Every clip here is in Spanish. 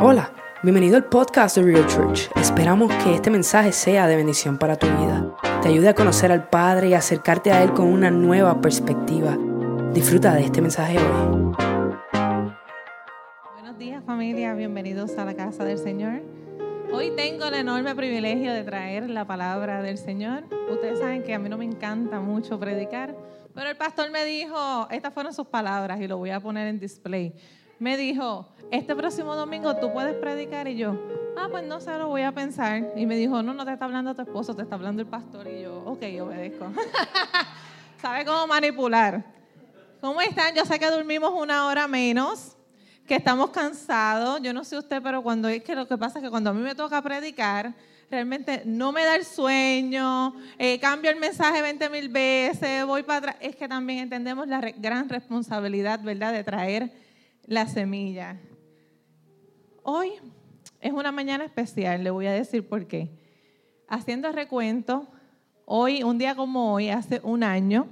Hola, bienvenido al podcast de Real Church. Esperamos que este mensaje sea de bendición para tu vida. Te ayude a conocer al Padre y acercarte a Él con una nueva perspectiva. Disfruta de este mensaje hoy. Buenos días familia, bienvenidos a la casa del Señor. Hoy tengo el enorme privilegio de traer la palabra del Señor. Ustedes saben que a mí no me encanta mucho predicar, pero el pastor me dijo, estas fueron sus palabras y lo voy a poner en display. Me dijo, este próximo domingo tú puedes predicar y yo, ah, pues no sé, lo voy a pensar. Y me dijo, no, no te está hablando tu esposo, te está hablando el pastor. Y yo, ok, obedezco. ¿Sabe cómo manipular? ¿Cómo están? Yo sé que dormimos una hora menos, que estamos cansados. Yo no sé usted, pero cuando es que lo que pasa es que cuando a mí me toca predicar, realmente no me da el sueño, eh, cambio el mensaje 20 mil veces, voy para atrás. Es que también entendemos la gran responsabilidad, ¿verdad?, de traer la semilla. Hoy es una mañana especial, le voy a decir por qué. Haciendo recuento, hoy, un día como hoy, hace un año,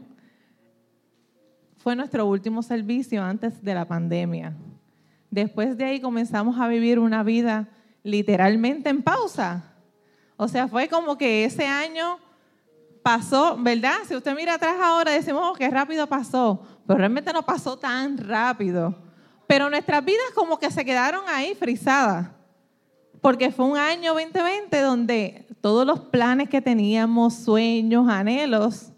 fue nuestro último servicio antes de la pandemia. Después de ahí comenzamos a vivir una vida literalmente en pausa. O sea, fue como que ese año pasó, ¿verdad? Si usted mira atrás ahora, decimos oh, que rápido pasó, pero realmente no pasó tan rápido. Pero nuestras vidas como que se quedaron ahí frisadas. Porque fue un año 2020 donde todos los planes que teníamos, sueños, anhelos,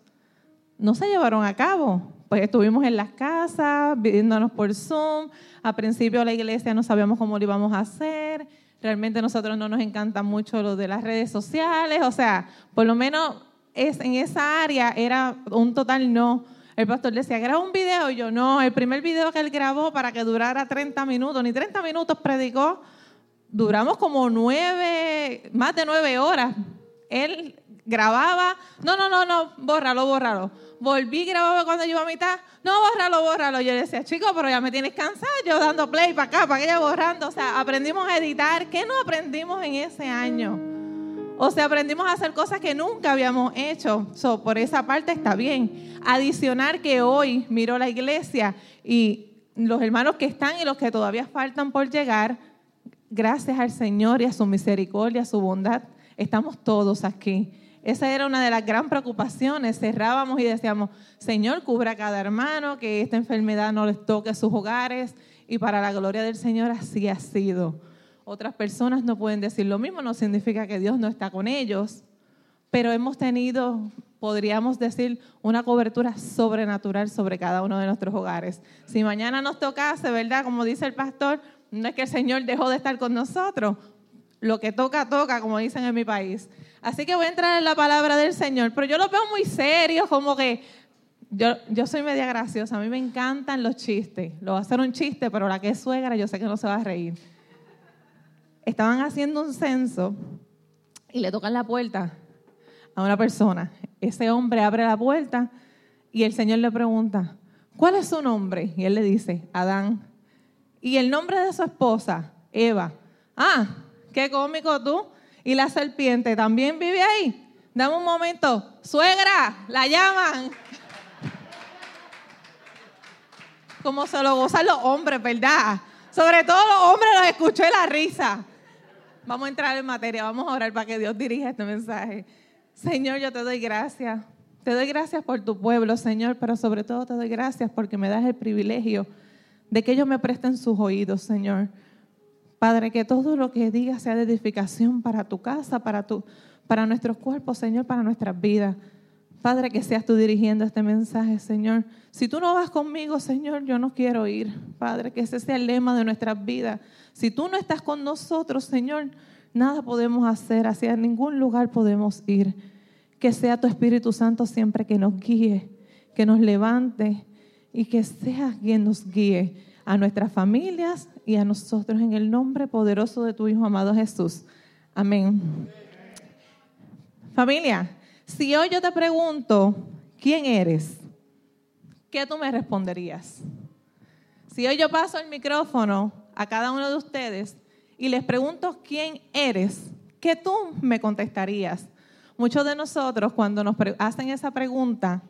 no se llevaron a cabo. Pues estuvimos en las casas, viéndonos por Zoom. Al principio la iglesia no sabíamos cómo lo íbamos a hacer. Realmente a nosotros no nos encanta mucho lo de las redes sociales. O sea, por lo menos es, en esa área era un total no el pastor decía, graba un video. Y yo, no, el primer video que él grabó para que durara 30 minutos, ni 30 minutos predicó, duramos como nueve, más de nueve horas. Él grababa, no, no, no, no, bórralo, bórralo. Volví, grababa cuando yo a mitad, no, bórralo, bórralo. Yo decía, chico, pero ya me tienes cansado, yo dando play para acá, para allá borrando. O sea, aprendimos a editar. ¿Qué no aprendimos en ese año? O sea, aprendimos a hacer cosas que nunca habíamos hecho. So, por esa parte está bien. Adicionar que hoy miro la iglesia y los hermanos que están y los que todavía faltan por llegar, gracias al Señor y a su misericordia, a su bondad, estamos todos aquí. Esa era una de las gran preocupaciones. Cerrábamos y decíamos, Señor, cubra a cada hermano, que esta enfermedad no les toque sus hogares. Y para la gloria del Señor así ha sido. Otras personas no pueden decir lo mismo, no significa que Dios no está con ellos, pero hemos tenido, podríamos decir, una cobertura sobrenatural sobre cada uno de nuestros hogares. Si mañana nos tocase, ¿verdad? Como dice el pastor, no es que el Señor dejó de estar con nosotros, lo que toca, toca, como dicen en mi país. Así que voy a entrar en la palabra del Señor, pero yo lo veo muy serio, como que yo, yo soy media graciosa, a mí me encantan los chistes. Lo va a hacer un chiste, pero la que es suegra yo sé que no se va a reír estaban haciendo un censo y le tocan la puerta a una persona. Ese hombre abre la puerta y el Señor le pregunta, ¿cuál es su nombre? Y él le dice, Adán. Y el nombre de su esposa, Eva. Ah, qué cómico tú. Y la serpiente también vive ahí. Dame un momento. Suegra, la llaman. Como se lo gozan los hombres, ¿verdad? Sobre todo los hombres los escuché la risa. Vamos a entrar en materia, vamos a orar para que Dios dirija este mensaje. Señor, yo te doy gracias. Te doy gracias por tu pueblo, Señor, pero sobre todo te doy gracias porque me das el privilegio de que ellos me presten sus oídos, Señor. Padre, que todo lo que diga sea de edificación para tu casa, para, tu, para nuestros cuerpos, Señor, para nuestras vidas. Padre, que seas tú dirigiendo este mensaje, Señor. Si tú no vas conmigo, Señor, yo no quiero ir. Padre, que ese sea el lema de nuestras vidas. Si tú no estás con nosotros, Señor, nada podemos hacer, hacia ningún lugar podemos ir. Que sea tu Espíritu Santo siempre que nos guíe, que nos levante y que sea quien nos guíe a nuestras familias y a nosotros en el nombre poderoso de tu Hijo amado Jesús. Amén. Familia, si hoy yo te pregunto, ¿quién eres? ¿Qué tú me responderías? Si hoy yo paso el micrófono a cada uno de ustedes y les pregunto quién eres, ¿qué tú me contestarías? Muchos de nosotros cuando nos hacen esa pregunta,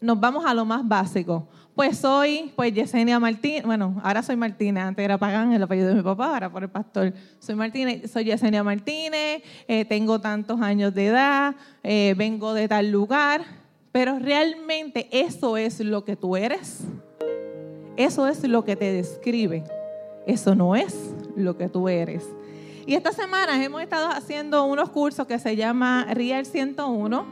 nos vamos a lo más básico. Pues soy, pues Yesenia Martínez, bueno, ahora soy Martínez, antes era Pagán, el apellido de mi papá, ahora por el pastor. Soy Martínez, soy Yesenia Martínez, eh, tengo tantos años de edad, eh, vengo de tal lugar, pero realmente eso es lo que tú eres. Eso es lo que te describe. Eso no es lo que tú eres. Y esta semana hemos estado haciendo unos cursos que se llama Real 101,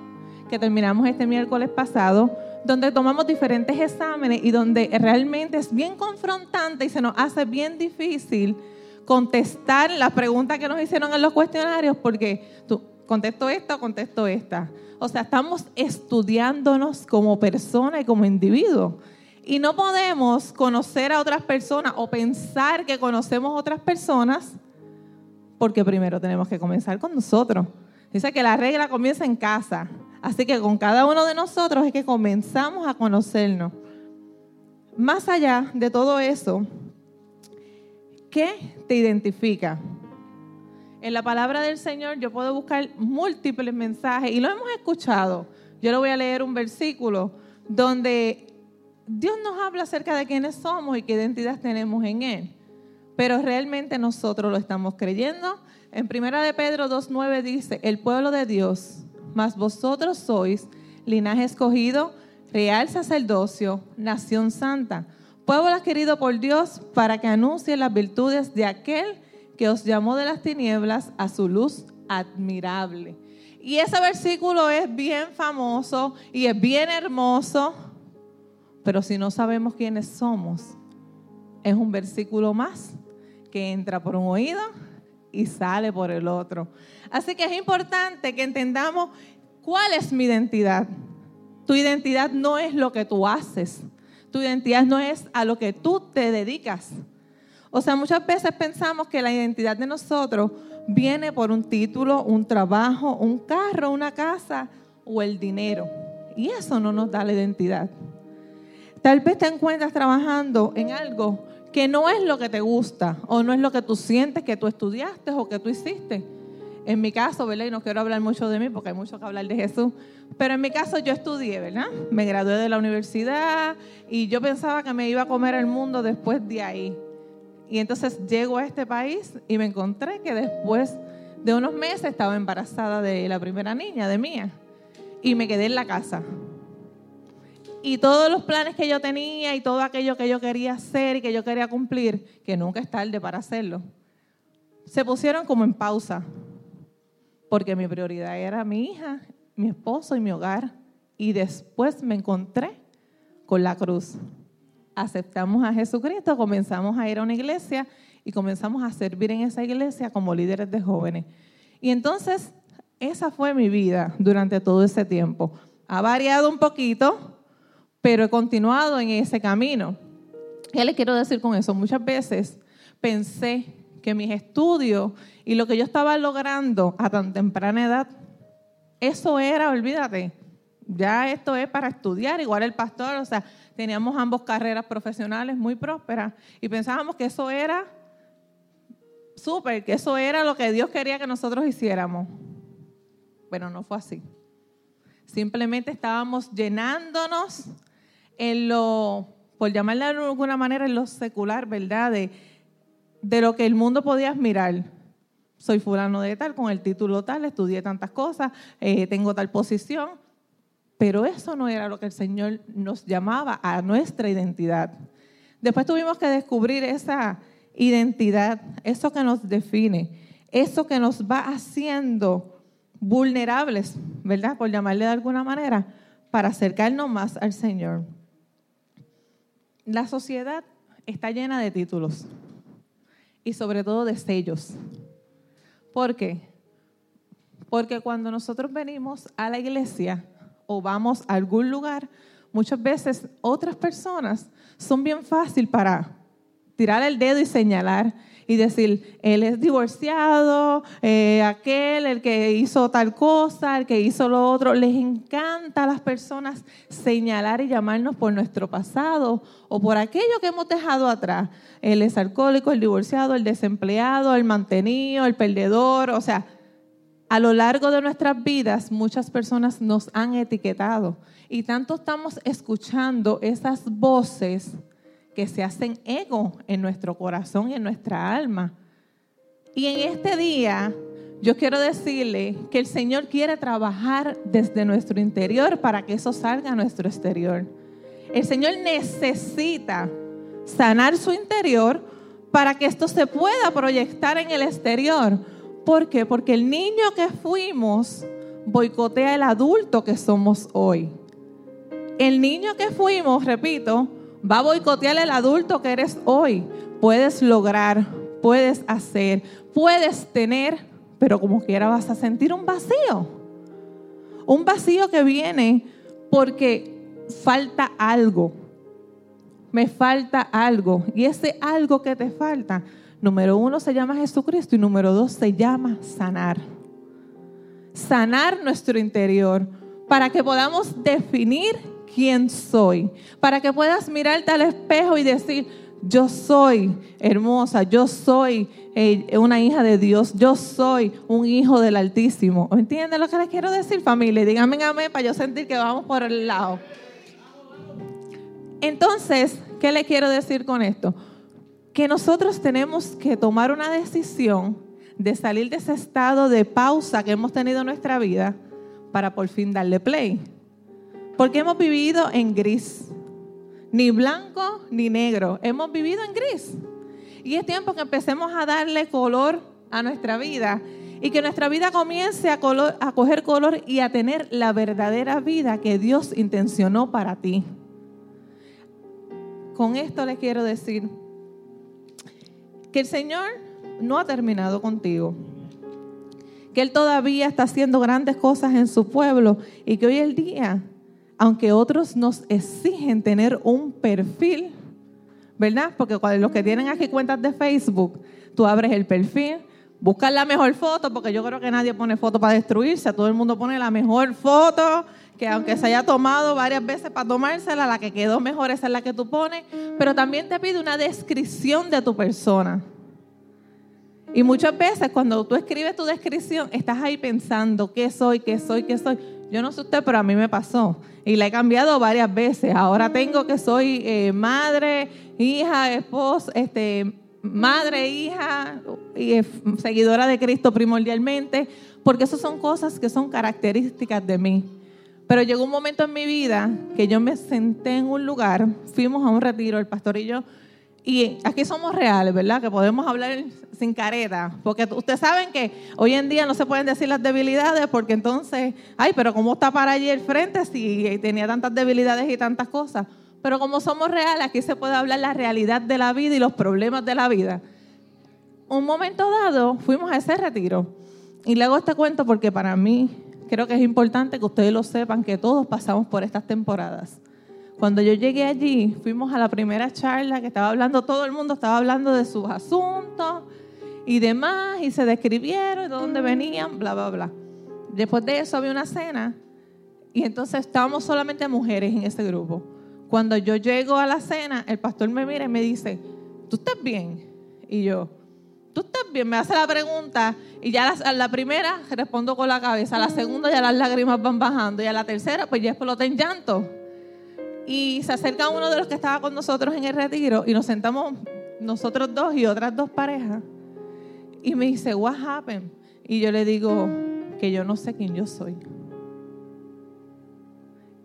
que terminamos este miércoles pasado donde tomamos diferentes exámenes y donde realmente es bien confrontante y se nos hace bien difícil contestar las preguntas que nos hicieron en los cuestionarios porque contesto esta contesto esta. O sea, estamos estudiándonos como persona y como individuo. Y no podemos conocer a otras personas o pensar que conocemos otras personas porque primero tenemos que comenzar con nosotros. Dice que la regla comienza en casa. Así que con cada uno de nosotros es que comenzamos a conocernos. Más allá de todo eso, ¿qué te identifica? En la palabra del Señor yo puedo buscar múltiples mensajes y lo hemos escuchado. Yo le voy a leer un versículo donde Dios nos habla acerca de quiénes somos y qué identidad tenemos en Él. Pero realmente nosotros lo estamos creyendo. En primera de Pedro 2.9 dice, el pueblo de Dios mas vosotros sois linaje escogido, real sacerdocio, nación santa, pueblo adquirido por Dios para que anuncie las virtudes de aquel que os llamó de las tinieblas a su luz admirable. Y ese versículo es bien famoso y es bien hermoso, pero si no sabemos quiénes somos, es un versículo más que entra por un oído y sale por el otro. Así que es importante que entendamos cuál es mi identidad. Tu identidad no es lo que tú haces. Tu identidad no es a lo que tú te dedicas. O sea, muchas veces pensamos que la identidad de nosotros viene por un título, un trabajo, un carro, una casa o el dinero. Y eso no nos da la identidad. Tal vez te encuentras trabajando en algo que no es lo que te gusta o no es lo que tú sientes que tú estudiaste o que tú hiciste. En mi caso, ¿verdad? Y no quiero hablar mucho de mí porque hay mucho que hablar de Jesús, pero en mi caso yo estudié, ¿verdad? Me gradué de la universidad y yo pensaba que me iba a comer el mundo después de ahí. Y entonces llego a este país y me encontré que después de unos meses estaba embarazada de la primera niña, de mía, y me quedé en la casa y todos los planes que yo tenía y todo aquello que yo quería hacer y que yo quería cumplir, que nunca es tarde para hacerlo, se pusieron como en pausa, porque mi prioridad era mi hija, mi esposo y mi hogar. Y después me encontré con la cruz. Aceptamos a Jesucristo, comenzamos a ir a una iglesia y comenzamos a servir en esa iglesia como líderes de jóvenes. Y entonces, esa fue mi vida durante todo ese tiempo. Ha variado un poquito, pero he continuado en ese camino. ¿Qué le quiero decir con eso? Muchas veces pensé que mis estudios y lo que yo estaba logrando a tan temprana edad, eso era, olvídate, ya esto es para estudiar, igual el pastor, o sea, teníamos ambos carreras profesionales muy prósperas y pensábamos que eso era súper, que eso era lo que Dios quería que nosotros hiciéramos. Pero no fue así. Simplemente estábamos llenándonos en lo, por llamarle de alguna manera, en lo secular, ¿verdad? De, de lo que el mundo podía admirar. Soy fulano de tal, con el título tal, estudié tantas cosas, eh, tengo tal posición, pero eso no era lo que el Señor nos llamaba a nuestra identidad. Después tuvimos que descubrir esa identidad, eso que nos define, eso que nos va haciendo vulnerables, ¿verdad? Por llamarle de alguna manera, para acercarnos más al Señor. La sociedad está llena de títulos y sobre todo de sellos. ¿Por qué? Porque cuando nosotros venimos a la iglesia o vamos a algún lugar, muchas veces otras personas son bien fácil para tirar el dedo y señalar y decir, él es divorciado, eh, aquel, el que hizo tal cosa, el que hizo lo otro. Les encanta a las personas señalar y llamarnos por nuestro pasado o por aquello que hemos dejado atrás. Él es alcohólico, el divorciado, el desempleado, el mantenido, el perdedor. O sea, a lo largo de nuestras vidas muchas personas nos han etiquetado y tanto estamos escuchando esas voces que se hacen ego en nuestro corazón y en nuestra alma. Y en este día yo quiero decirle que el Señor quiere trabajar desde nuestro interior para que eso salga a nuestro exterior. El Señor necesita sanar su interior para que esto se pueda proyectar en el exterior. ¿Por qué? Porque el niño que fuimos boicotea el adulto que somos hoy. El niño que fuimos, repito, va a boicotear el adulto que eres hoy. Puedes lograr, puedes hacer, puedes tener, pero como quiera vas a sentir un vacío. Un vacío que viene porque falta algo. Me falta algo. Y ese algo que te falta, número uno se llama Jesucristo y número dos se llama sanar. Sanar nuestro interior para que podamos definir quién soy. Para que puedas mirarte al espejo y decir, yo soy hermosa, yo soy eh, una hija de Dios, yo soy un hijo del Altísimo. ¿Entienden lo que les quiero decir, familia? Díganme amén para yo sentir que vamos por el lado. Entonces, ¿qué le quiero decir con esto? Que nosotros tenemos que tomar una decisión de salir de ese estado de pausa que hemos tenido en nuestra vida para por fin darle play. Porque hemos vivido en gris. Ni blanco ni negro. Hemos vivido en gris. Y es tiempo que empecemos a darle color a nuestra vida y que nuestra vida comience a, coger color y a tener la verdadera vida que Dios intencionó para ti. Con esto le quiero decir que el Señor no ha terminado contigo, que Él todavía está haciendo grandes cosas en su pueblo y que hoy el día aunque otros nos exigen tener un perfil, ¿verdad? Porque los que tienen aquí cuentas de Facebook, tú abres el perfil, buscas la mejor foto, porque yo creo que nadie pone foto para destruirse, todo el mundo pone la mejor foto, que aunque se haya tomado varias veces para tomársela, la que quedó mejor esa es la que tú pones, pero también te pide una descripción de tu persona. Y muchas veces cuando tú escribes tu descripción, estás ahí pensando, ¿qué soy, qué soy, qué soy? Yo no sé usted, pero a mí me pasó. Y la he cambiado varias veces. Ahora tengo que soy eh, madre, hija, esposa, este, madre, hija, y seguidora de Cristo primordialmente, porque esas son cosas que son características de mí. Pero llegó un momento en mi vida que yo me senté en un lugar, fuimos a un retiro, el pastor y yo, y aquí somos reales, ¿verdad? Que podemos hablar sin careta. Porque ustedes saben que hoy en día no se pueden decir las debilidades porque entonces, ay, pero ¿cómo está para allí el frente si tenía tantas debilidades y tantas cosas? Pero como somos reales, aquí se puede hablar la realidad de la vida y los problemas de la vida. Un momento dado, fuimos a ese retiro. Y le hago este cuento porque para mí creo que es importante que ustedes lo sepan, que todos pasamos por estas temporadas. Cuando yo llegué allí, fuimos a la primera charla que estaba hablando, todo el mundo estaba hablando de sus asuntos y demás, y se describieron de dónde venían, bla, bla, bla. Después de eso había una cena y entonces estábamos solamente mujeres en ese grupo. Cuando yo llego a la cena, el pastor me mira y me dice, ¿tú estás bien? Y yo, ¿tú estás bien? Me hace la pregunta y ya la, la primera respondo con la cabeza, a la segunda ya las lágrimas van bajando y a la tercera pues ya exploté en llanto. Y se acerca uno de los que estaba con nosotros en el retiro y nos sentamos nosotros dos y otras dos parejas. Y me dice, What happened? Y yo le digo que yo no sé quién yo soy.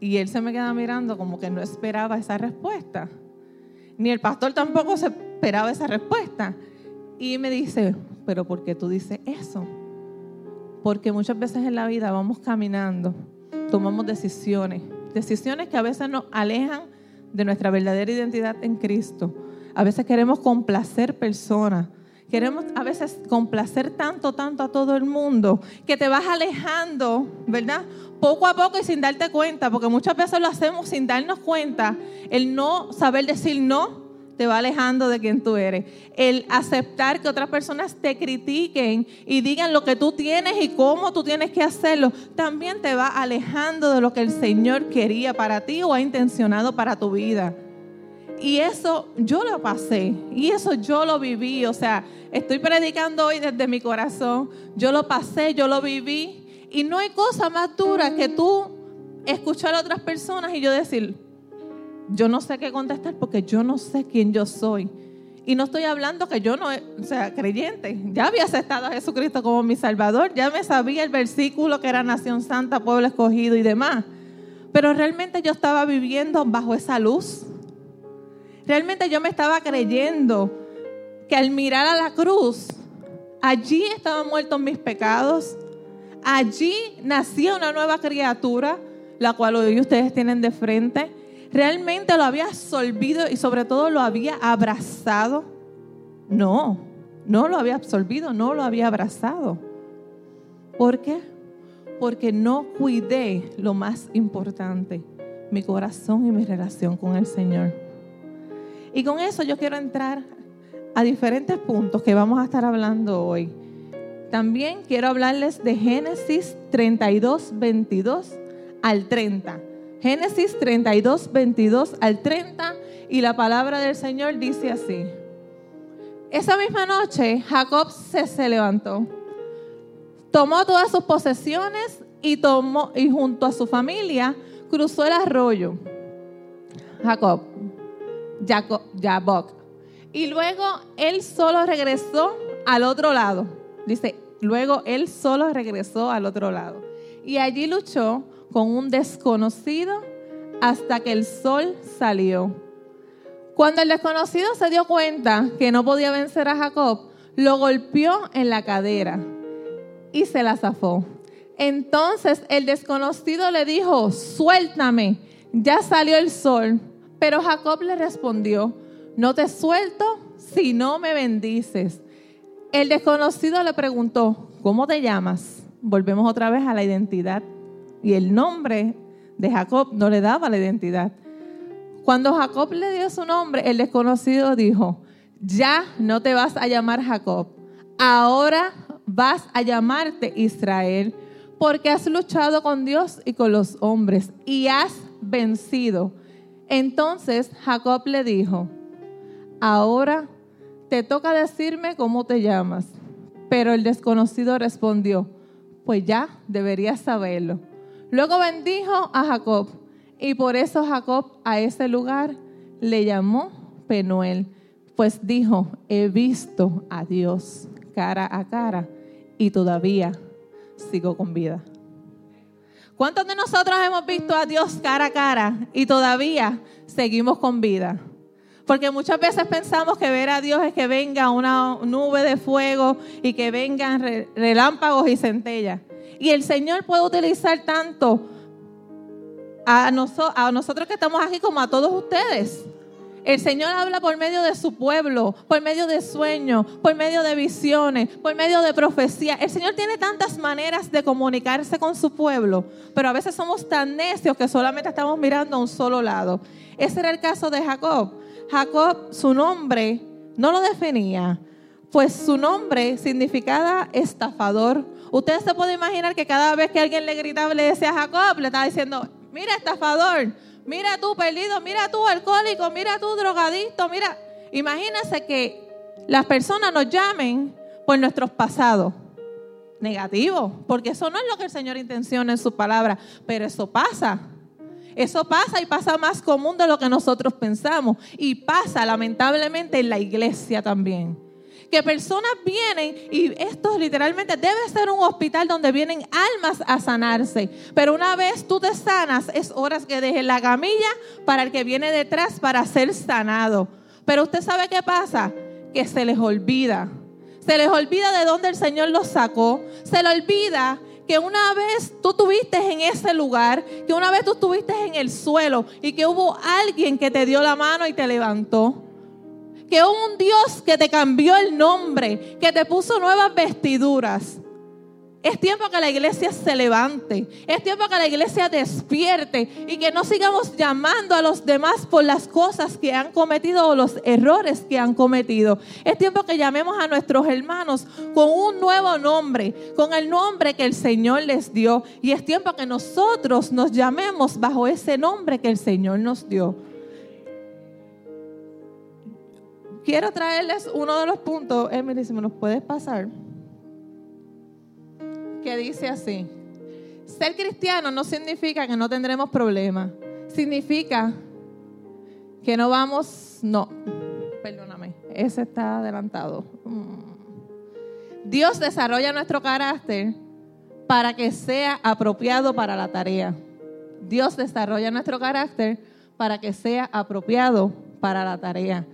Y él se me queda mirando como que no esperaba esa respuesta. Ni el pastor tampoco se esperaba esa respuesta. Y me dice, pero ¿por qué tú dices eso? Porque muchas veces en la vida vamos caminando, tomamos decisiones Decisiones que a veces nos alejan de nuestra verdadera identidad en Cristo. A veces queremos complacer personas. Queremos a veces complacer tanto, tanto a todo el mundo que te vas alejando, ¿verdad? Poco a poco y sin darte cuenta, porque muchas veces lo hacemos sin darnos cuenta. El no saber decir no te va alejando de quien tú eres. El aceptar que otras personas te critiquen y digan lo que tú tienes y cómo tú tienes que hacerlo, también te va alejando de lo que el Señor quería para ti o ha intencionado para tu vida. Y eso yo lo pasé, y eso yo lo viví, o sea, estoy predicando hoy desde mi corazón, yo lo pasé, yo lo viví, y no hay cosa más dura que tú escuchar a otras personas y yo decir, yo no sé qué contestar porque yo no sé quién yo soy. Y no estoy hablando que yo no, sea, creyente, ya había aceptado a Jesucristo como mi Salvador, ya me sabía el versículo que era Nación Santa, pueblo escogido y demás. Pero realmente yo estaba viviendo bajo esa luz. Realmente yo me estaba creyendo que al mirar a la cruz, allí estaban muertos mis pecados, allí nacía una nueva criatura, la cual hoy ustedes tienen de frente ¿Realmente lo había absorbido y sobre todo lo había abrazado? No, no lo había absorbido, no lo había abrazado. ¿Por qué? Porque no cuidé lo más importante, mi corazón y mi relación con el Señor. Y con eso yo quiero entrar a diferentes puntos que vamos a estar hablando hoy. También quiero hablarles de Génesis 32, 22 al 30. Génesis 32, 22 al 30 y la palabra del Señor dice así. Esa misma noche Jacob se, se levantó, tomó todas sus posesiones y, tomó, y junto a su familia cruzó el arroyo. Jacob, Jacob, Jacob. Y luego él solo regresó al otro lado. Dice, luego él solo regresó al otro lado. Y allí luchó con un desconocido hasta que el sol salió. Cuando el desconocido se dio cuenta que no podía vencer a Jacob, lo golpeó en la cadera y se la zafó. Entonces el desconocido le dijo, suéltame, ya salió el sol. Pero Jacob le respondió, no te suelto si no me bendices. El desconocido le preguntó, ¿cómo te llamas? Volvemos otra vez a la identidad y el nombre de Jacob no le daba la identidad. Cuando Jacob le dio su nombre, el desconocido dijo, ya no te vas a llamar Jacob, ahora vas a llamarte Israel, porque has luchado con Dios y con los hombres y has vencido. Entonces Jacob le dijo, ahora te toca decirme cómo te llamas. Pero el desconocido respondió, pues ya deberías saberlo Luego bendijo a Jacob y por eso Jacob a ese lugar le llamó Penuel, pues dijo, he visto a Dios cara a cara y todavía sigo con vida. ¿Cuántos de nosotros hemos visto a Dios cara a cara y todavía seguimos con vida? Porque muchas veces pensamos que ver a Dios es que venga una nube de fuego y que vengan relámpagos y centellas. Y el Señor puede utilizar tanto a, nosotros que estamos aquí como a todos ustedes. El Señor habla por medio de su pueblo, por medio de sueños, por medio de visiones, por medio de profecía. El Señor tiene tantas maneras de comunicarse con su pueblo, pero a veces somos tan necios que solamente estamos mirando a un solo lado. Ese era el caso de Jacob. Jacob, su nombre no lo definía, pues su nombre significaba estafador Usted se puede imaginar que cada vez que alguien le gritaba, le decía a Jacob, le estaba diciendo, mira estafador, mira tú perdido, mira tú alcohólico, mira tú drogadicto, mira. Imagínense que las personas nos llamen por nuestros pasados negativos, porque eso no es lo que el Señor intenciona en su palabra, pero eso pasa. Eso pasa y pasa más común de lo que nosotros pensamos. Y pasa lamentablemente en la iglesia también que personas vienen y esto literalmente debe ser un hospital donde vienen almas a sanarse. Pero una vez tú te sanas, es hora que dejes la camilla para el que viene detrás para ser sanado. Pero usted sabe qué pasa? Que se les olvida. Se les olvida de dónde el Señor los sacó. Se les olvida que una vez tú estuviste en ese lugar, que una vez tú estuviste en el suelo y que hubo alguien que te dio la mano y te levantó que un Dios que te cambió el nombre, que te puso nuevas vestiduras. Es tiempo que la iglesia se levante. Es tiempo que la iglesia despierte y que no sigamos llamando a los demás por las cosas que han cometido o los errores que han cometido. Es tiempo que llamemos a nuestros hermanos con un nuevo nombre, con el nombre que el Señor les dio. Y es tiempo que nosotros nos llamemos bajo ese nombre que el Señor nos dio. Quiero traerles uno de los puntos, Emily, si me los puedes pasar, que dice así. Ser cristiano no significa que no tendremos problemas. Significa que no vamos, no, perdóname, ese está adelantado. Mm. Dios desarrolla nuestro carácter para que sea apropiado para la tarea. Dios desarrolla nuestro carácter para que sea apropiado para la tarea.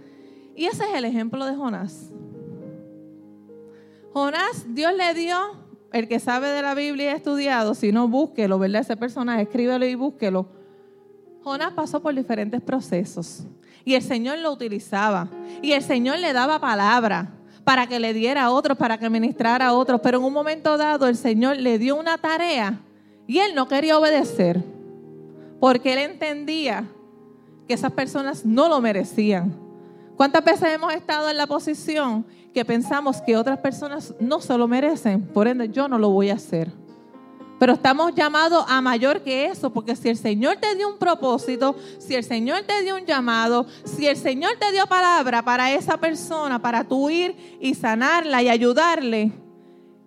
Y ese es el ejemplo de Jonás. Jonás, Dios le dio, el que sabe de la Biblia y ha estudiado, si no, búsquelo, ¿verdad? Ese personaje, escríbelo y búsquelo. Jonás pasó por diferentes procesos y el Señor lo utilizaba y el Señor le daba palabra para que le diera a otros, para que ministrara a otros, pero en un momento dado el Señor le dio una tarea y él no quería obedecer porque él entendía que esas personas no lo merecían. ¿Cuántas veces hemos estado en la posición que pensamos que otras personas no se lo merecen? Por ende, yo no lo voy a hacer. Pero estamos llamados a mayor que eso, porque si el Señor te dio un propósito, si el Señor te dio un llamado, si el Señor te dio palabra para esa persona, para tú ir y sanarla y ayudarle,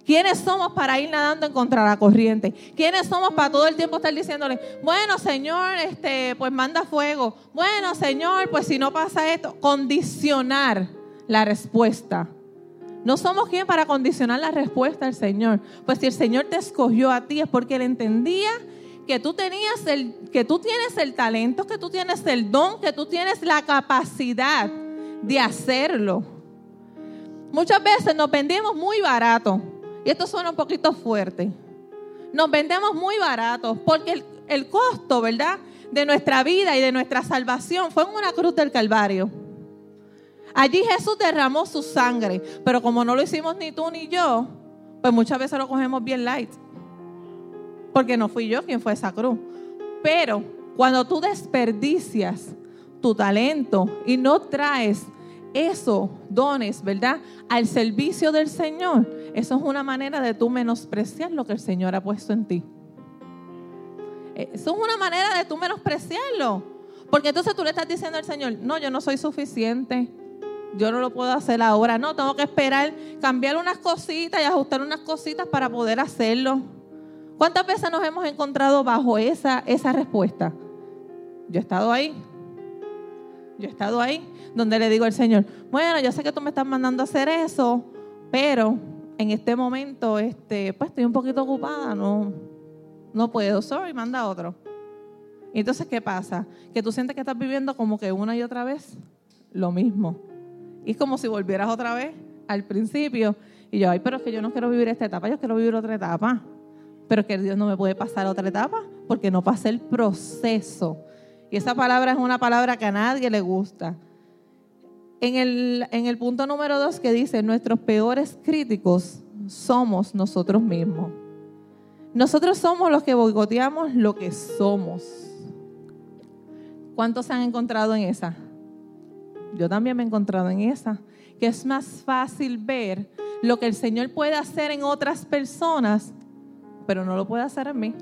¿Quiénes somos para ir nadando en contra la corriente? ¿Quiénes somos para todo el tiempo estar diciéndole, bueno, Señor, este, pues manda fuego? Bueno, Señor, pues si no pasa esto, condicionar la respuesta. No somos quien para condicionar la respuesta al Señor. Pues si el Señor te escogió a ti es porque Él entendía que tú tenías el, que tú tienes el talento, que tú tienes el don, que tú tienes la capacidad de hacerlo. Muchas veces nos vendimos muy barato y esto suena un poquito fuerte. Nos vendemos muy baratos porque el, costo, ¿verdad? De nuestra vida y de nuestra salvación fue en una cruz del Calvario. Allí Jesús derramó su sangre, pero como no lo hicimos ni tú ni yo, pues muchas veces lo cogemos bien light. Porque no fui yo quien fue esa cruz. Pero cuando tú desperdicias tu talento y no traes eso, dones, ¿verdad? Al servicio del Señor. Eso es una manera de tú menospreciar lo que el Señor ha puesto en ti. Eh, eso es una manera de tú menospreciarlo. Porque entonces tú le estás diciendo al Señor, no, yo no soy suficiente. Yo no lo puedo hacer ahora. No, tengo que esperar, cambiar unas cositas y ajustar unas cositas para poder hacerlo. ¿Cuántas veces nos hemos encontrado bajo esa, esa respuesta? Yo he estado ahí. Yo he estado ahí donde le digo al Señor, bueno, yo sé que tú me estás mandando a hacer eso, pero en este momento, este, pues estoy un poquito ocupada, no, no puedo, sorry, manda otro. Y entonces, ¿qué pasa? Que tú sientes que estás viviendo como que una y otra vez lo mismo. Y es como si volvieras otra vez al principio. Y yo, ay, pero es que yo no quiero vivir esta etapa, yo quiero vivir otra etapa. Pero que Dios no me puede pasar otra etapa porque no pasa el proceso. Y esa palabra es una palabra que a nadie le gusta. En el, en el punto número dos que dice, nuestros peores críticos somos nosotros mismos. Nosotros somos los que boicoteamos lo que somos. ¿Cuántos se han encontrado en esa? Yo también me he encontrado en esa. Que es más fácil ver lo que el Señor puede hacer en otras personas, pero no lo puede hacer en mí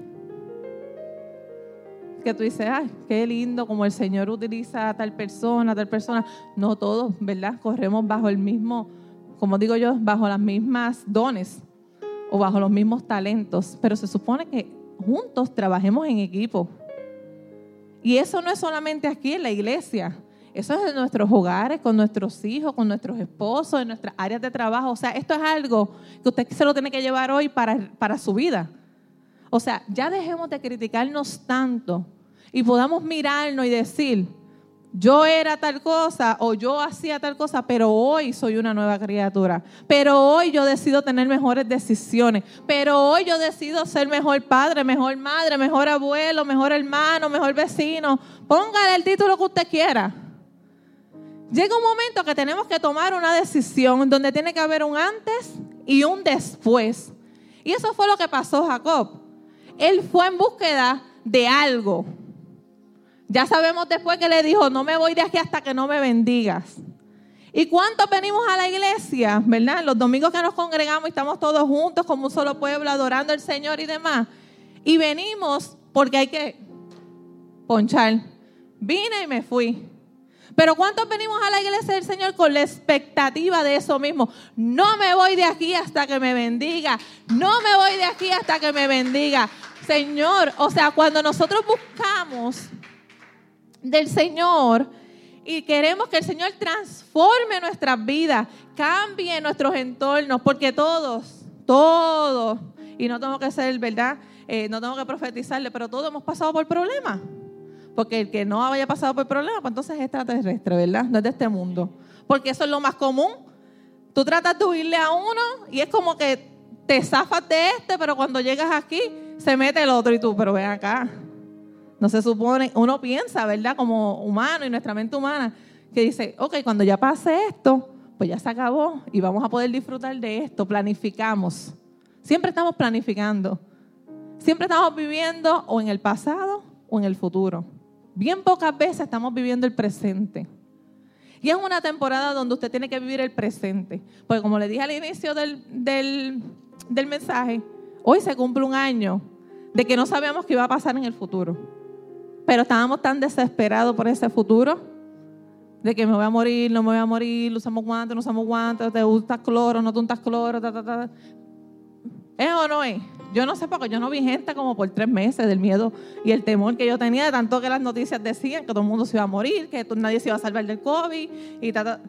que tú dices, ay, qué lindo como el Señor utiliza a tal persona, tal persona. No todos, ¿verdad? Corremos bajo el mismo, como digo yo, bajo las mismas dones o bajo los mismos talentos, pero se supone que juntos trabajemos en equipo. Y eso no es solamente aquí en la iglesia, eso es en nuestros hogares, con nuestros hijos, con nuestros esposos, en nuestras áreas de trabajo. O sea, esto es algo que usted se lo tiene que llevar hoy para, para su vida. O sea, ya dejemos de criticarnos tanto y podamos mirarnos y decir, yo era tal cosa o yo hacía tal cosa, pero hoy soy una nueva criatura. Pero hoy yo decido tener mejores decisiones. Pero hoy yo decido ser mejor padre, mejor madre, mejor abuelo, mejor hermano, mejor vecino. Póngale el título que usted quiera. Llega un momento que tenemos que tomar una decisión donde tiene que haber un antes y un después. Y eso fue lo que pasó Jacob. Él fue en búsqueda de algo. Ya sabemos después que le dijo, no me voy de aquí hasta que no me bendigas. ¿Y cuántos venimos a la iglesia, verdad? Los domingos que nos congregamos y estamos todos juntos como un solo pueblo adorando al Señor y demás. Y venimos porque hay que ponchar. Vine y me fui. Pero ¿cuántos venimos a la iglesia del Señor con la expectativa de eso mismo? No me voy de aquí hasta que me bendiga. No me voy de aquí hasta que me bendiga. Señor, o sea, cuando nosotros buscamos del Señor y queremos que el Señor transforme nuestras vidas, cambie nuestros entornos, porque todos, todos, y no tengo que ser, ¿verdad? Eh, no tengo que profetizarle, pero todos hemos pasado por problemas. Porque el que no haya pasado por problemas, pues entonces es extraterrestre, ¿verdad? No es de este mundo. Porque eso es lo más común. Tú tratas de huirle a uno y es como que te zafas de este, pero cuando llegas aquí se mete el otro y tú, pero ven acá. No se supone, uno piensa, ¿verdad? Como humano y nuestra mente humana, que dice, ok, cuando ya pase esto, pues ya se acabó y vamos a poder disfrutar de esto. Planificamos. Siempre estamos planificando. Siempre estamos viviendo o en el pasado o en el futuro. Bien pocas veces estamos viviendo el presente. Y es una temporada donde usted tiene que vivir el presente. Porque como le dije al inicio del, del, mensaje, hoy se cumple un año de que no sabíamos qué iba a pasar en el futuro. Pero estábamos tan desesperados por ese futuro, de que me voy a morir, no me voy a morir, usamos guantes, no usamos guantes, te gustas cloro, no te untas cloro, ta, ta, ta. ¿Es o no es? Yo no sé porque yo no vi gente como por tres meses del miedo y el temor que yo tenía de tanto que las noticias decían que todo el mundo se iba a morir, que nadie se iba a salvar del COVID y tal.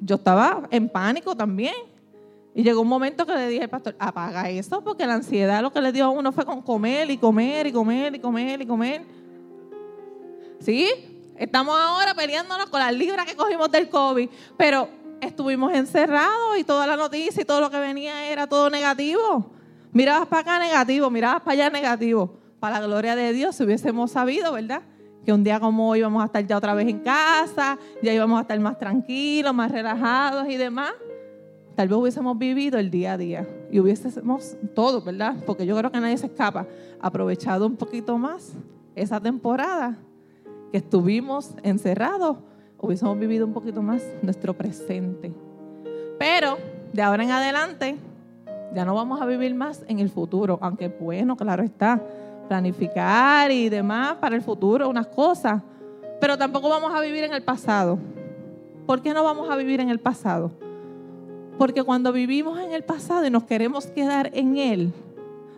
Yo estaba en pánico también. Y llegó un momento que le dije al pastor, apaga eso porque la ansiedad lo que le dio a uno fue con comer y comer y comer y comer y comer. ¿Sí? Estamos ahora peleándonos con las libras que cogimos del COVID, pero estuvimos encerrados y toda la noticia y todo lo que venía era todo negativo. Mirabas para acá negativo, mirabas para allá negativo. Para la gloria de Dios, si hubiésemos sabido, ¿verdad? Que un día como hoy íbamos a estar ya otra vez en casa, ya íbamos a estar más tranquilos, más relajados y demás. Tal vez hubiésemos vivido el día a día y hubiésemos todos, ¿verdad? Porque yo creo que nadie se escapa. Aprovechado un poquito más esa temporada que estuvimos encerrados, hubiésemos vivido un poquito más nuestro presente. Pero de ahora en adelante ya no vamos a vivir más en el futuro, aunque bueno, claro está, planificar y demás para el futuro, unas cosas, pero tampoco vamos a vivir en el pasado. ¿Por qué no vamos a vivir en el pasado? Porque cuando vivimos en el pasado y nos queremos quedar en él,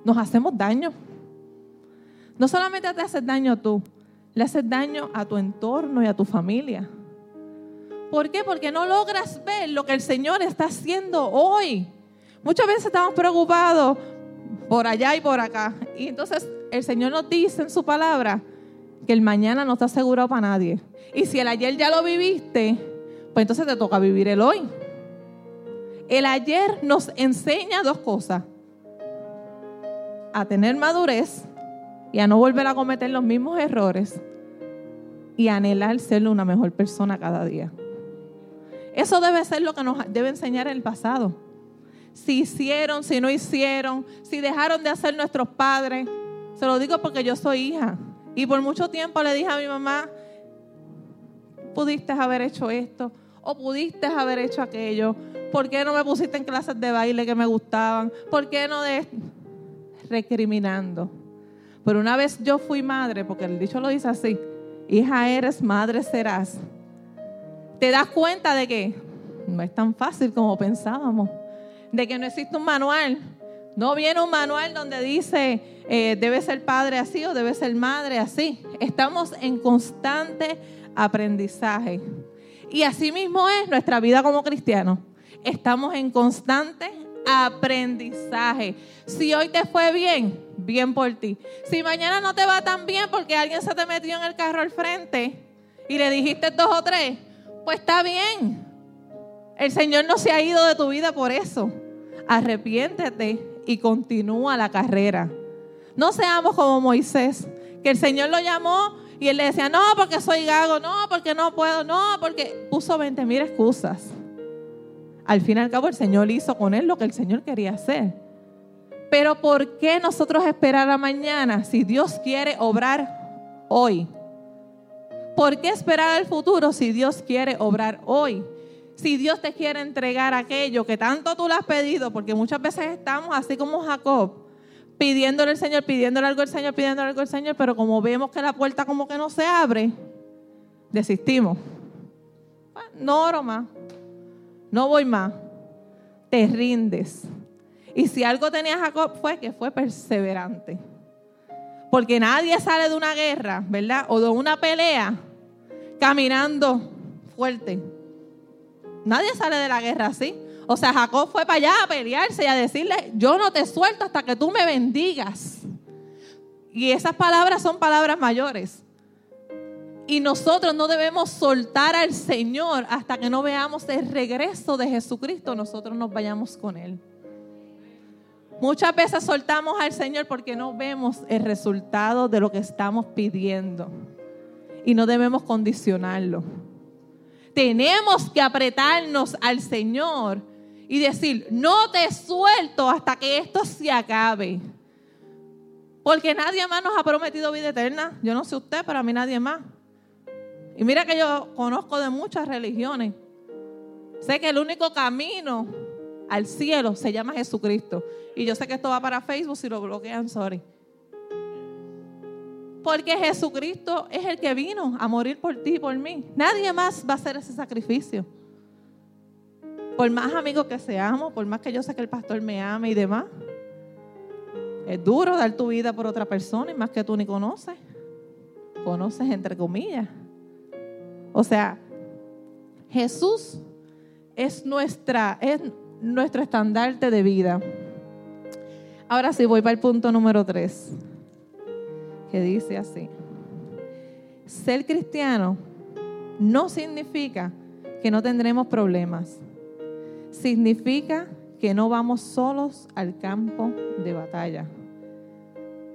nos hacemos daño. No solamente te haces daño tú, le haces daño a tu entorno y a tu familia. ¿Por qué? Porque no logras ver lo que el Señor está haciendo hoy. Muchas veces estamos preocupados por allá y por acá. Y entonces el Señor nos dice en su palabra que el mañana no está asegurado para nadie. Y si el ayer ya lo viviste, pues entonces te toca vivir el hoy. El ayer nos enseña dos cosas. A tener madurez y a no volver a cometer los mismos errores y anhelar ser una mejor persona cada día. Eso debe ser lo que nos debe enseñar el pasado si hicieron, si no hicieron, si dejaron de hacer nuestros padres. Se lo digo porque yo soy hija. Y por mucho tiempo le dije a mi mamá, pudiste haber hecho esto o pudiste haber hecho aquello. ¿Por qué no me pusiste en clases de baile que me gustaban? ¿Por qué no de recriminando? Pero una vez yo fui madre, porque el dicho lo dice así, hija eres, madre serás. Te das cuenta de que no es tan fácil como pensábamos de que no existe un manual. No viene un manual donde dice eh, debe ser padre así o debe ser madre así. Estamos en constante aprendizaje. Y así mismo es nuestra vida como cristianos. Estamos en constante aprendizaje. Si hoy te fue bien, bien por ti. Si mañana no te va tan bien porque alguien se te metió en el carro al frente y le dijiste dos o tres, pues está bien. El Señor no se ha ido de tu vida por eso. Arrepiéntete y continúa la carrera. No seamos como Moisés, que el Señor lo llamó y él le decía, no, porque soy gago, no, porque no puedo, no, porque puso 20 mil excusas. Al fin y al cabo el Señor hizo con él lo que el Señor quería hacer. Pero ¿por qué nosotros esperar a mañana si Dios quiere obrar hoy? ¿Por qué esperar al futuro si Dios quiere obrar hoy? si Dios te quiere entregar aquello que tanto tú le has pedido, porque muchas veces estamos así como Jacob, pidiéndole al Señor, pidiéndole algo al Señor, pidiéndole algo al Señor, pero como vemos que la puerta como que no se abre, desistimos. no oro más, no voy más, te rindes. Y si algo tenía Jacob fue que fue perseverante. Porque nadie sale de una guerra, ¿verdad? O de una pelea caminando fuerte. Nadie sale de la guerra así. O sea, Jacob fue para allá a pelearse y a decirle, yo no te suelto hasta que tú me bendigas. Y esas palabras son palabras mayores. Y nosotros no debemos soltar al Señor hasta que no veamos el regreso de Jesucristo, nosotros nos vayamos con Él. Muchas veces soltamos al Señor porque no vemos el resultado de lo que estamos pidiendo. Y no debemos condicionarlo. Tenemos que apretarnos al Señor y decir, no te suelto hasta que esto se acabe. Porque nadie más nos ha prometido vida eterna. Yo no sé usted, pero a mí nadie más. Y mira que yo conozco de muchas religiones. Sé que el único camino al cielo se llama Jesucristo. Y yo sé que esto va para Facebook, si lo bloquean, sorry. Porque Jesucristo es el que vino a morir por ti y por mí. Nadie más va a hacer ese sacrificio. Por más amigos que seamos, por más que yo sé que el pastor me ame y demás. Es duro dar tu vida por otra persona y más que tú ni conoces. Conoces entre comillas. O sea, Jesús es nuestra, es nuestro estandarte de vida. Ahora sí, voy para el punto número tres, que dice así. Ser cristiano no significa que no tendremos problemas. Significa que no vamos solos al campo de batalla.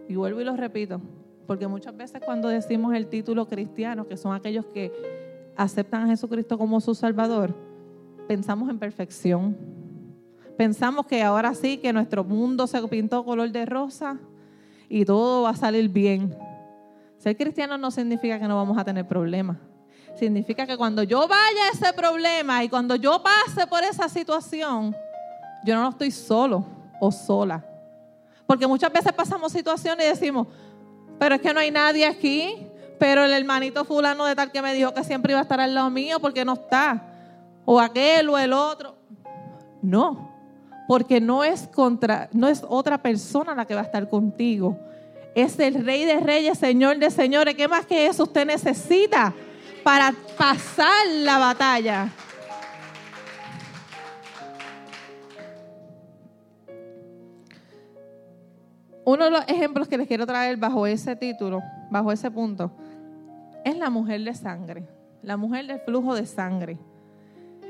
Y vuelvo y lo repito, porque muchas veces cuando decimos el título cristiano, que son aquellos que aceptan a Jesucristo como su Salvador, pensamos en perfección, Pensamos que ahora sí, que nuestro mundo se pintó color de rosa y todo va a salir bien. Ser cristiano no significa que no vamos a tener problemas. Significa que cuando yo vaya a ese problema y cuando yo pase por esa situación, yo no estoy solo o sola. Porque muchas veces pasamos situaciones y decimos, pero es que no hay nadie aquí, pero el hermanito fulano de tal que me dijo que siempre iba a estar al lado mío porque no está. O aquel o el otro. No, porque no es contra no es otra persona la que va a estar contigo. Es el Rey de Reyes, Señor de Señores. ¿Qué más que eso usted necesita para pasar la batalla? Uno de los ejemplos que les quiero traer bajo ese título, bajo ese punto, es la mujer de sangre, la mujer del flujo de sangre.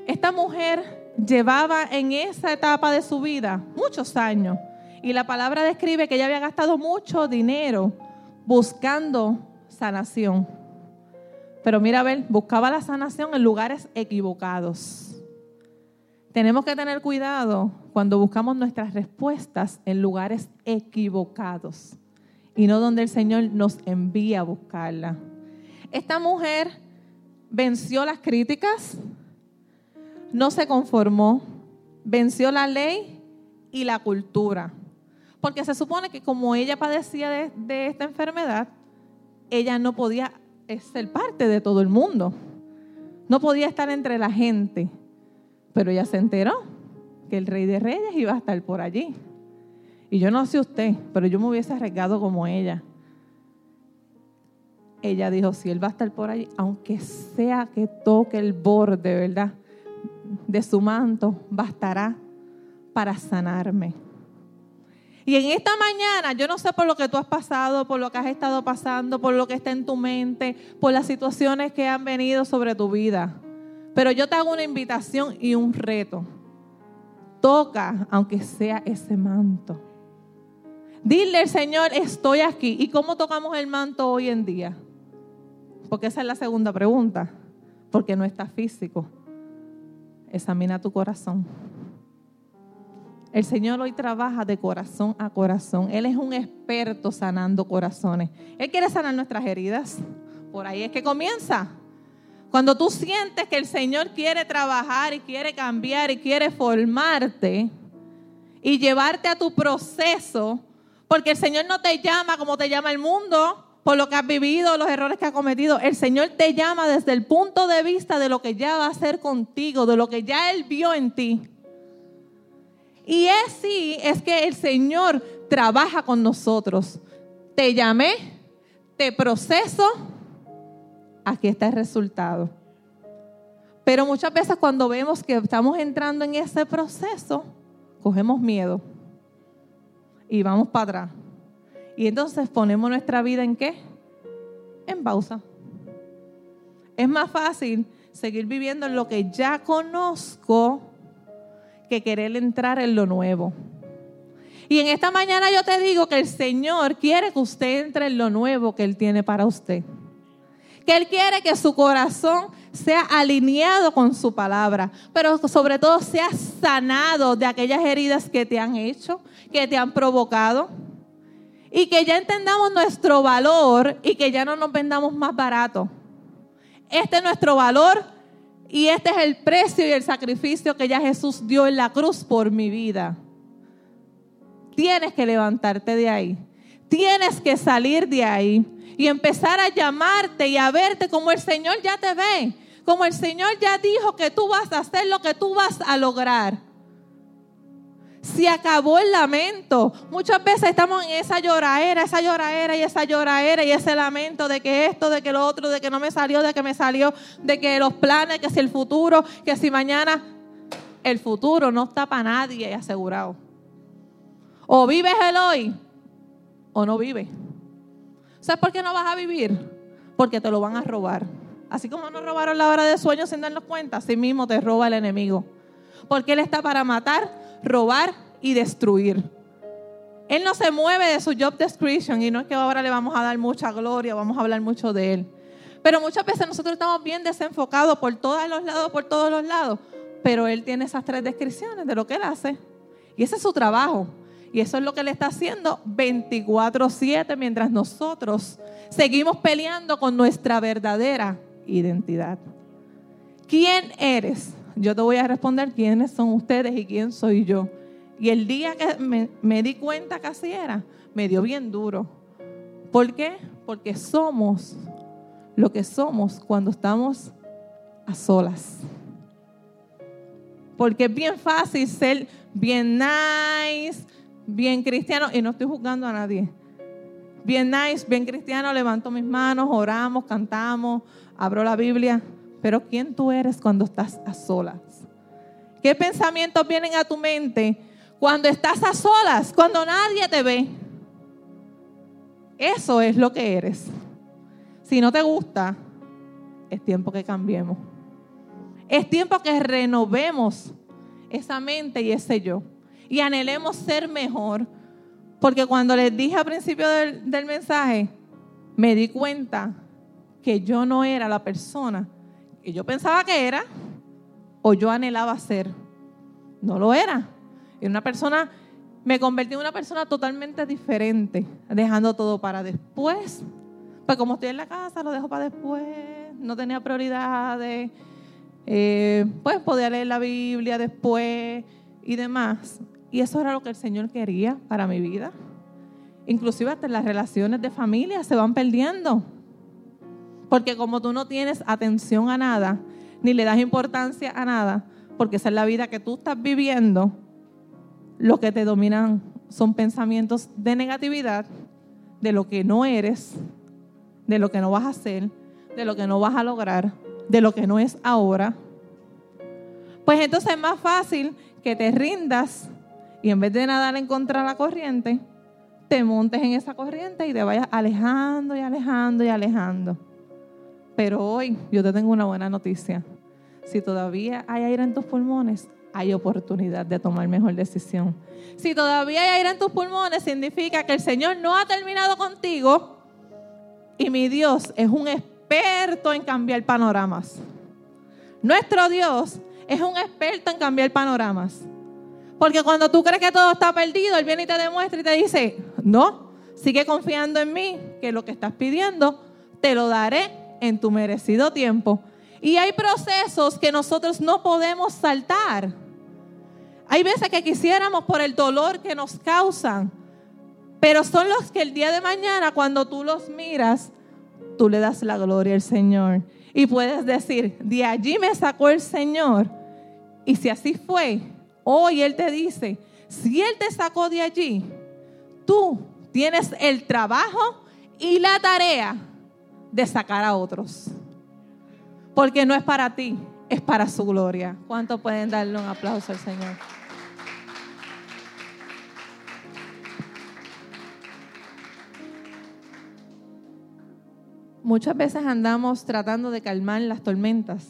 Esta mujer llevaba en esa etapa de su vida muchos años. Y la palabra describe que ella había gastado mucho dinero buscando sanación. Pero mira, a ver, buscaba la sanación en lugares equivocados. Tenemos que tener cuidado cuando buscamos nuestras respuestas en lugares equivocados y no donde el Señor nos envía a buscarla. Esta mujer venció las críticas, no se conformó, venció la ley y la cultura. Porque se supone que como ella padecía de, esta enfermedad, ella no podía ser parte de todo el mundo. No podía estar entre la gente. Pero ella se enteró que el rey de reyes iba a estar por allí. Y yo no sé usted, pero yo me hubiese arriesgado como ella. Ella dijo, si él va a estar por allí, aunque sea que toque el borde, ¿verdad? de su manto bastará para sanarme. Y en esta mañana, yo no sé por lo que tú has pasado, por lo que has estado pasando, por lo que está en tu mente, por las situaciones que han venido sobre tu vida. Pero yo te hago una invitación y un reto. Toca, aunque sea ese manto. Dile al Señor, estoy aquí. ¿Y cómo tocamos el manto hoy en día? Porque esa es la segunda pregunta. Porque no está físico examina tu corazón. El Señor hoy trabaja de corazón a corazón. Él es un experto sanando corazones. Él quiere sanar nuestras heridas. Por ahí es que comienza. Cuando tú sientes que el Señor quiere trabajar y quiere cambiar y quiere formarte y llevarte a tu proceso, porque el Señor no te llama como te llama el mundo, por lo que has vivido, los errores que has cometido. El Señor te llama desde el punto de vista de lo que ya va a hacer contigo, de lo que ya Él vio en ti. Y es sí, es que el Señor trabaja con nosotros. Te llamé, te proceso, aquí está el resultado. Pero muchas veces cuando vemos que estamos entrando en ese proceso, cogemos miedo y vamos para atrás. Y entonces ponemos nuestra vida en qué? En pausa. Es más fácil seguir viviendo en lo que ya conozco que querer entrar en lo nuevo. Y en esta mañana yo te digo que el Señor quiere que usted entre en lo nuevo que Él tiene para usted. Que Él quiere que su corazón sea alineado con su palabra, pero sobre todo sea sanado de aquellas heridas que te han hecho, que te han provocado. Y que ya entendamos nuestro valor y que ya no nos vendamos más barato. Este es nuestro valor y este es el precio y el sacrificio que ya Jesús dio en la cruz por mi vida. Tienes que levantarte de ahí. Tienes que salir de ahí y empezar a llamarte y a verte como el Señor ya te ve. Como el Señor ya dijo que tú vas a hacer lo que tú vas a lograr. Se acabó el lamento. Muchas veces estamos en esa lloradera, esa lloradera y esa lloradera y ese lamento de que esto, de que lo otro, de que no me salió, de que me salió, de que los planes, que si el futuro, que si mañana. El futuro no está para nadie asegurado. O vives el hoy o no vives. ¿Sabes por qué no vas a vivir? Porque te lo van a robar. Así como nos robaron la hora de sueño sin darnos cuenta, así mismo te roba el enemigo. Porque Él está para matar, robar y destruir. Él no se mueve de su job description y no es que ahora le vamos a dar mucha gloria, vamos a hablar mucho de Él. Pero muchas veces nosotros estamos bien desenfocados por todos los lados, por todos los lados. Pero Él tiene esas tres descripciones de lo que Él hace. Y ese es su trabajo. Y eso es lo que Él está haciendo 24/7 mientras nosotros seguimos peleando con nuestra verdadera identidad. ¿Quién eres? Yo te voy a responder quiénes son ustedes y quién soy yo. Y el día que me, di cuenta que así era, me dio bien duro. ¿Por qué? Porque somos lo que somos cuando estamos a solas. Porque es bien fácil ser bien nice, bien cristiano, y no estoy juzgando a nadie. Bien nice, bien cristiano, levanto mis manos, oramos, cantamos, abro la Biblia. Pero ¿quién tú eres cuando estás a solas? ¿Qué pensamientos vienen a tu mente cuando estás a solas, cuando nadie te ve? Eso es lo que eres. Si no te gusta, es tiempo que cambiemos. Es tiempo que renovemos esa mente y ese yo. Y anhelemos ser mejor. Porque cuando les dije al principio del, mensaje, me di cuenta que yo no era la persona que yo pensaba que era o yo anhelaba ser. No lo era. Era una persona, me convertí en una persona totalmente diferente, dejando todo para después. Pues como estoy en la casa, lo dejo para después. No tenía prioridades. Eh, pues podía leer la Biblia después y demás. Y eso era lo que el Señor quería para mi vida. Inclusive hasta las relaciones de familia se van perdiendo. Porque como tú no tienes atención a nada, ni le das importancia a nada, porque esa es la vida que tú estás viviendo, lo que te dominan son pensamientos de negatividad, de lo que no eres, de lo que no vas a hacer, de lo que no vas a lograr, de lo que no es ahora. Pues entonces es más fácil que te rindas y en vez de nadar en contra de la corriente, te montes en esa corriente y te vayas alejando y alejando y alejando. Pero hoy yo te tengo una buena noticia. Si todavía hay aire en tus pulmones, hay oportunidad de tomar mejor decisión. Si todavía hay aire en tus pulmones, significa que el Señor no ha terminado contigo y mi Dios es un experto en cambiar panoramas. Nuestro Dios es un experto en cambiar panoramas. Porque cuando tú crees que todo está perdido, Él viene y te demuestra y te dice, no, sigue confiando en mí, que lo que estás pidiendo te lo daré en tu merecido tiempo. Y hay procesos que nosotros no podemos saltar. Hay veces que quisiéramos por el dolor que nos causan Pero son los que el día de mañana, cuando tú los miras, tú le das la gloria al Señor. Y puedes decir, de allí me sacó el Señor. Y si así fue, hoy Él te dice, si Él te sacó de allí, tú tienes el trabajo y la tarea de sacar a otros. Porque no es para ti, es para su gloria. ¿Cuánto pueden darle un aplauso al Señor? Muchas veces andamos tratando de calmar las tormentas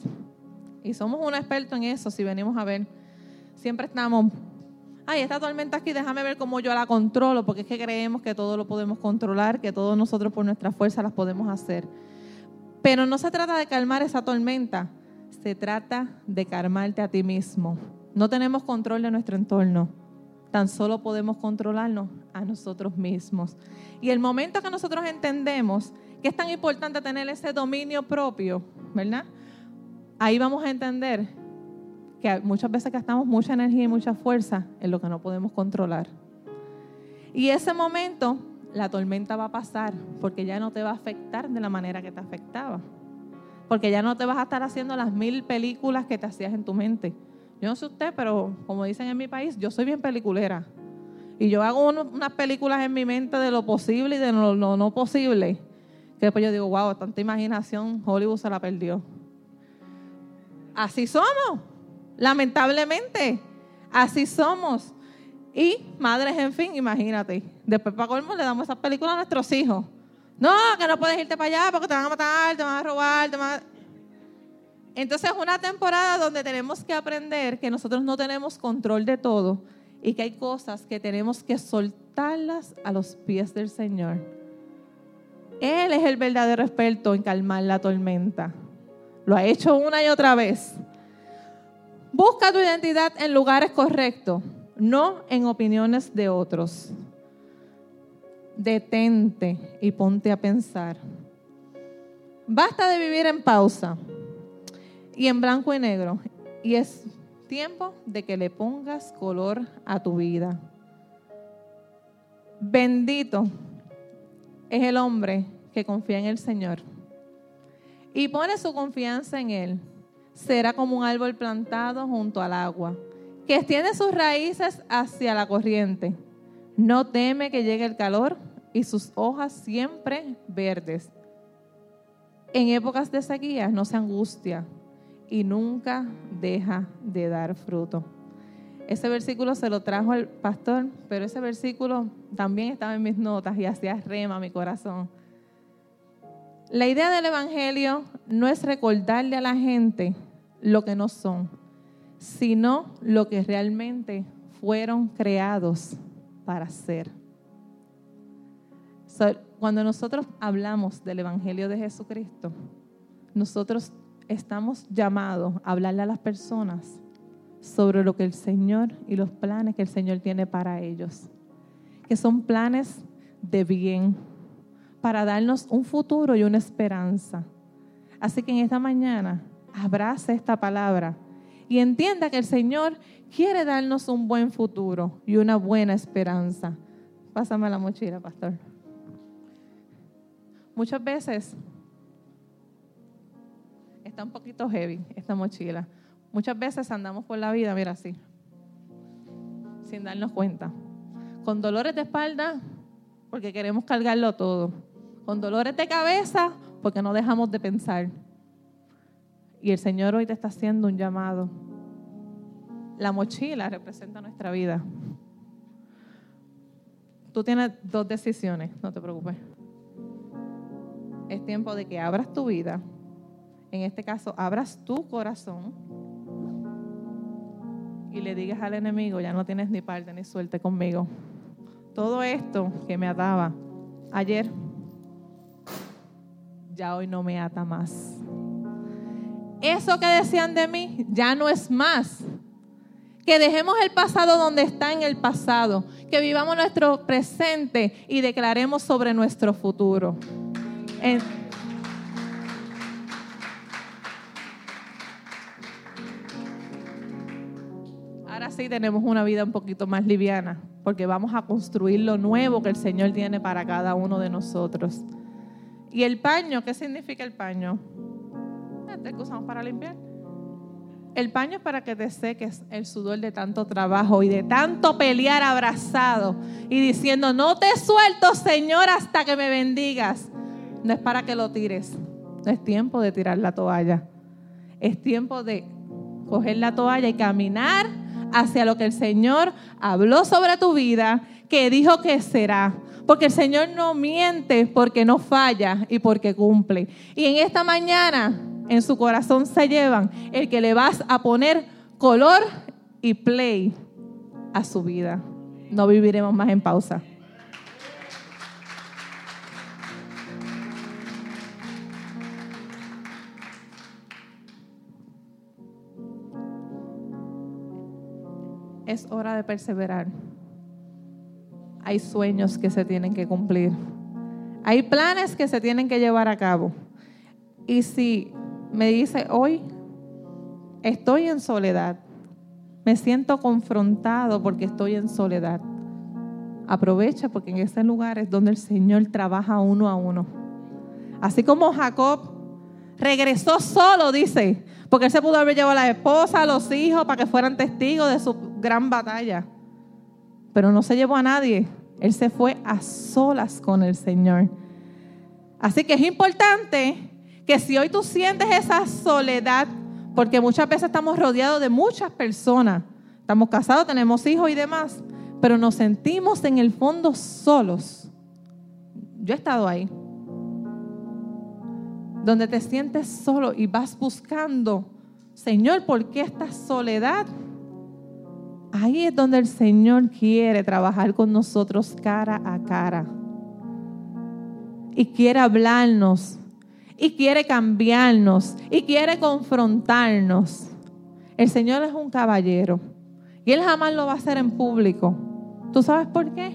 y somos un experto en eso si venimos a ver. Siempre estamos, ay, esta tormenta aquí, déjame ver cómo yo la controlo, porque es que creemos que todo lo podemos controlar, que todos nosotros por nuestra fuerza las podemos hacer. Pero no se trata de calmar esa tormenta, se trata de calmarte a ti mismo. No tenemos control de nuestro entorno, tan solo podemos controlarnos a nosotros mismos. Y el momento que nosotros entendemos que es tan importante tener ese dominio propio, ¿verdad? Ahí vamos a entender que muchas veces gastamos mucha energía y mucha fuerza en lo que no podemos controlar. Y ese momento la tormenta va a pasar porque ya no te va a afectar de la manera que te afectaba. Porque ya no te vas a estar haciendo las mil películas que te hacías en tu mente. Yo no sé usted, pero como dicen en mi país, yo soy bien peliculera. Y yo hago unas películas en mi mente de lo posible y de lo, no posible. Que después yo digo, wow, tanta imaginación, Hollywood se la perdió. Así somos, lamentablemente. Así somos. Y madres, en fin, imagínate. Después para colmo le damos esas películas a nuestros hijos. No, que no puedes irte para allá porque te van a matar, te van a robar, te van. Entonces es una temporada donde tenemos que aprender que nosotros no tenemos control de todo y que hay cosas que tenemos que soltarlas a los pies del Señor. Él es el verdadero experto en calmar la tormenta. Lo ha hecho una y otra vez. Busca tu identidad en lugares correctos, no en opiniones de otros. Detente y ponte a pensar. Basta de vivir en pausa y en blanco y negro. Y es tiempo de que le pongas color a tu vida. Bendito es el hombre que confía en el Señor y pone su confianza en Él. Será como un árbol plantado junto al agua, que extiende sus raíces hacia la corriente. No teme que llegue el calor y sus hojas siempre verdes. En épocas de sequía no se angustia y nunca deja de dar fruto. Ese versículo se lo trajo el pastor, pero ese versículo también estaba en mis notas y hacía rema mi corazón. La idea del Evangelio no es recordarle a la gente lo que no son, sino lo que realmente fueron creados para ser. cuando nosotros hablamos del Evangelio de Jesucristo, nosotros estamos llamados a hablarle a las personas sobre lo que el Señor y los planes que el Señor tiene para ellos, que son planes de bien, para darnos un futuro y una esperanza. Así que en esta mañana abrace esta palabra y entienda que el Señor quiere darnos un buen futuro y una buena esperanza. Pásame la mochila, pastor. Muchas veces está un poquito heavy esta mochila. Muchas veces andamos por la vida, mira así, sin darnos cuenta. Con dolores de espalda, porque queremos cargarlo todo. Con dolores de cabeza, porque no dejamos de pensar. Y el Señor hoy te está haciendo un llamado. La mochila representa nuestra vida. Tú tienes dos decisiones, no te preocupes. Es tiempo de que abras tu vida. En este caso, abras tu corazón y le digas al enemigo, ya no tienes ni parte ni suerte conmigo. Todo esto que me ataba ayer, ya hoy no me ata más. Eso que decían de mí ya no es más. Que dejemos el pasado donde está en el pasado. Que vivamos nuestro presente y declaremos sobre nuestro futuro. sí tenemos una vida un poquito más liviana. porque vamos a construir lo nuevo que el Señor tiene para cada uno de nosotros. ¿Y el paño? ¿Qué significa el paño? Que usamos para limpiar. El paño es para que te seques el sudor de tanto trabajo y de tanto pelear abrazado y diciendo, no te suelto, Señor, hasta que me bendigas. No es para que lo tires. No es tiempo de tirar la toalla. Es tiempo de coger la toalla y caminar hacia lo que el Señor habló sobre tu vida, que dijo que será. Porque el Señor no miente porque no falla y porque cumple. Y en esta mañana en su corazón se llevan el que le vas a poner color y play a su vida. No viviremos más en pausa. Es hora de perseverar. Hay sueños que se tienen que cumplir. Hay planes que se tienen que llevar a cabo. Y si me dice, hoy estoy en soledad, me siento confrontado porque estoy en soledad. Aprovecha porque en ese lugar es donde el Señor trabaja uno a uno. Así como Jacob regresó solo, dice, porque él se pudo haber llevado a la esposa, a los hijos, para que fueran testigos de su gran batalla. Pero no se llevó a nadie. Él se fue a solas con el Señor. Así que es importante que si hoy tú sientes esa soledad, porque muchas veces estamos rodeados de muchas personas, estamos casados, tenemos hijos y demás, pero nos sentimos en el fondo solos. Yo he estado ahí, donde te sientes solo y vas buscando, Señor, ¿por qué esta soledad? Ahí es donde el Señor quiere trabajar con nosotros cara a cara. Y quiere hablarnos y quiere cambiarnos y quiere confrontarnos. El Señor es un caballero y Él jamás lo va a hacer en público. ¿Tú sabes por qué?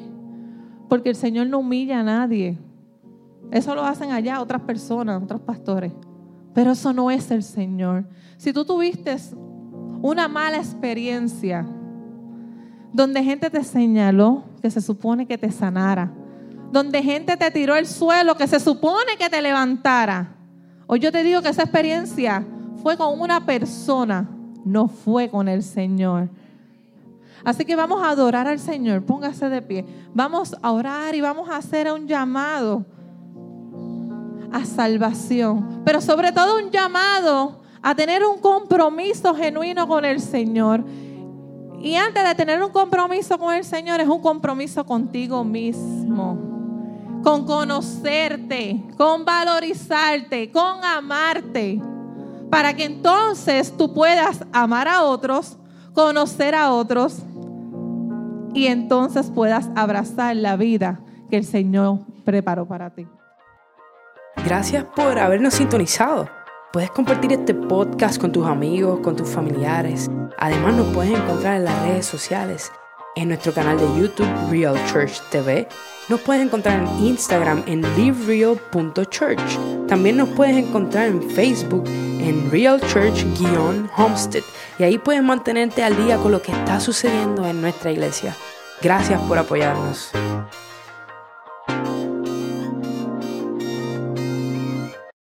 Porque el Señor no humilla a nadie. Eso lo hacen allá otras personas, otros pastores. Pero eso no es el Señor. Si tú tuviste una mala experiencia donde gente te señaló que se supone que te sanara, donde gente te tiró el suelo que se supone que te levantara. Hoy yo te digo que esa experiencia fue con una persona, no fue con el Señor. Así que vamos a adorar al Señor, póngase de pie. Vamos a orar y vamos a hacer un llamado a salvación, pero sobre todo un llamado a tener un compromiso genuino con el Señor. Y antes de tener un compromiso con el Señor, es un compromiso contigo mismo con conocerte, con valorizarte, con amarte, para que entonces tú puedas amar a otros, conocer a otros y entonces puedas abrazar la vida que el Señor preparó para ti. Gracias por habernos sintonizado. Puedes compartir este podcast con tus amigos, con tus familiares. Además nos puedes encontrar en las redes sociales, en nuestro canal de YouTube Real Church TV nos puedes encontrar en Instagram en livereal.church. También nos puedes encontrar en Facebook en Real Church-Homestead. Y ahí puedes mantenerte al día con lo que está sucediendo en nuestra iglesia. Gracias por apoyarnos.